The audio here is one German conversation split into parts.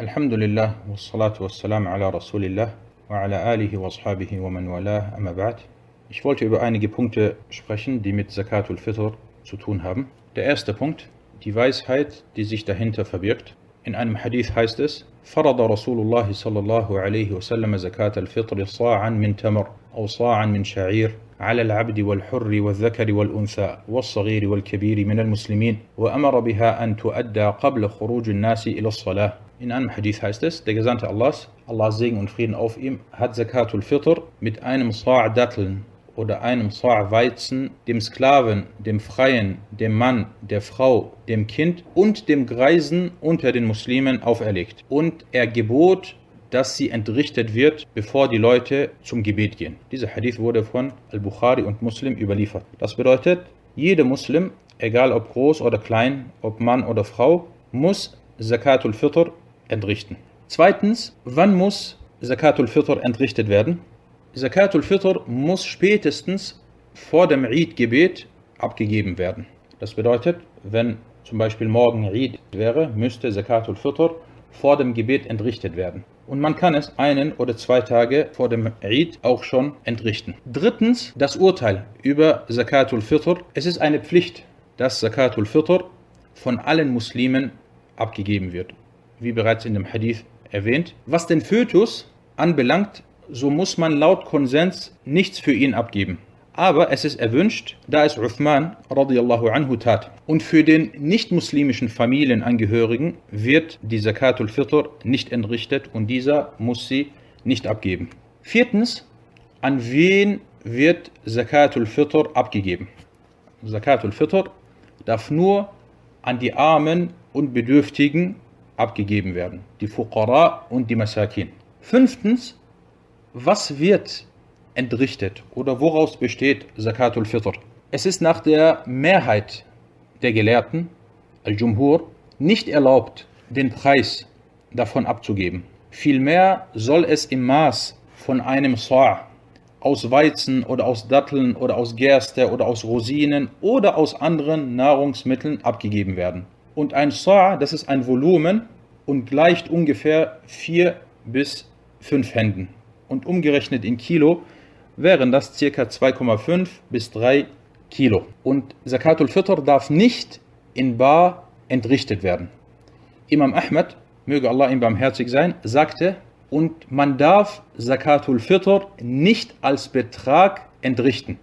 الحمد لله والصلاة والسلام على رسول الله وعلى آله وأصحابه ومن والاه أما بعد Ich wollte über einige Punkte sprechen, die mit Zakat al-Fitr zu tun haben. Der erste Punkt, die Weisheit, die sich dahinter verbirgt. In einem Hadith heißt es, فرض رسول الله صلى الله عليه وسلم زكاة الفطر صاعا من تمر أو صاعا من شعير على العبد والحر والذكر والأنثى والصغير والكبير من المسلمين وأمر بها أن تؤدى قبل خروج الناس إلى الصلاة In einem Hadith heißt es, der Gesandte Allahs, Allahs Segen und Frieden auf ihm, hat Zakatul Fitr mit einem Sa' Datteln oder einem Sa' Weizen dem Sklaven, dem Freien, dem Mann, der Frau, dem Kind und dem Greisen unter den Muslimen auferlegt. Und er gebot, dass sie entrichtet wird, bevor die Leute zum Gebet gehen. Dieser Hadith wurde von Al-Bukhari und Muslim überliefert. Das bedeutet, jeder Muslim, egal ob groß oder klein, ob Mann oder Frau, muss Zakatul Fitr entrichten. Zweitens, wann muss Zakatul Fitr entrichtet werden? Zakatul Fitr muss spätestens vor dem Eid-Gebet abgegeben werden. Das bedeutet, wenn zum Beispiel morgen Eid wäre, müsste Zakatul Fitr vor dem Gebet entrichtet werden. Und man kann es einen oder zwei Tage vor dem Eid auch schon entrichten. Drittens, das Urteil über Zakatul Fitr. Es ist eine Pflicht, dass Zakatul Fitr von allen Muslimen abgegeben wird wie bereits in dem Hadith erwähnt. Was den Fötus anbelangt, so muss man laut Konsens nichts für ihn abgeben. Aber es ist erwünscht, da es Uthman radiallahu anhu tat. Und für den nicht-muslimischen Familienangehörigen wird die Zakatul Fitr nicht entrichtet und dieser muss sie nicht abgeben. Viertens, an wen wird Zakatul Fitr abgegeben? Zakatul Fitr darf nur an die Armen und Bedürftigen abgegeben werden. Die Fuqara und die Masakin. Fünftens, was wird entrichtet oder woraus besteht Zakatul Fitr? Es ist nach der Mehrheit der Gelehrten, Al-Jumhur, nicht erlaubt, den Preis davon abzugeben. Vielmehr soll es im Maß von einem Sa' aus Weizen oder aus Datteln oder aus Gerste oder aus Rosinen oder aus anderen Nahrungsmitteln abgegeben werden. Und ein Sa', das ist ein Volumen und gleicht ungefähr 4 bis 5 Händen. Und umgerechnet in Kilo wären das ca. 2,5 bis 3 Kilo. Und Zakatul Fitr darf nicht in Bar entrichtet werden. Imam Ahmed, möge Allah ihm barmherzig sein, sagte, und man darf Zakatul Fitr nicht als Betrag entrichten.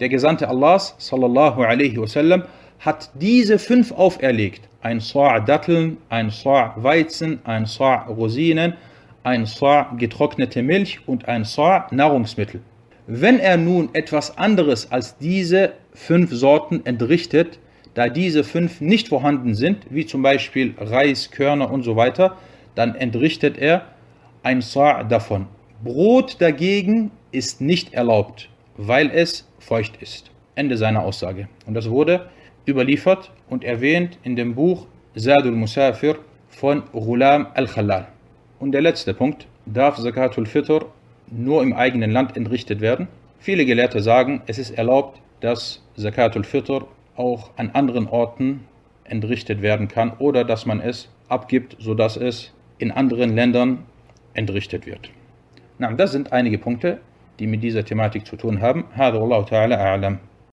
Der Gesandte Allahs, sallallahu alaihi wasallam, hat diese fünf auferlegt. Ein Sa' Datteln, ein Sa' Weizen, ein Sa' Rosinen, ein Sa' getrocknete Milch und ein Sa' Nahrungsmittel. Wenn er nun etwas anderes als diese fünf Sorten entrichtet, da diese fünf nicht vorhanden sind, wie zum Beispiel Reis, Körner und so weiter, dann entrichtet er ein Sa' davon. Brot dagegen ist nicht erlaubt, weil es feucht ist. Ende seiner Aussage. Und das wurde überliefert und erwähnt in dem Buch Zadul Musafir von Ghulam al-Khalal. Und der letzte Punkt, darf Zakatul Fitr nur im eigenen Land entrichtet werden? Viele Gelehrte sagen, es ist erlaubt, dass Zakatul Fitr auch an anderen Orten entrichtet werden kann oder dass man es abgibt, sodass es in anderen Ländern entrichtet wird. Na, das sind einige Punkte, die mit dieser Thematik zu tun haben. هذا والله تعالى أعلم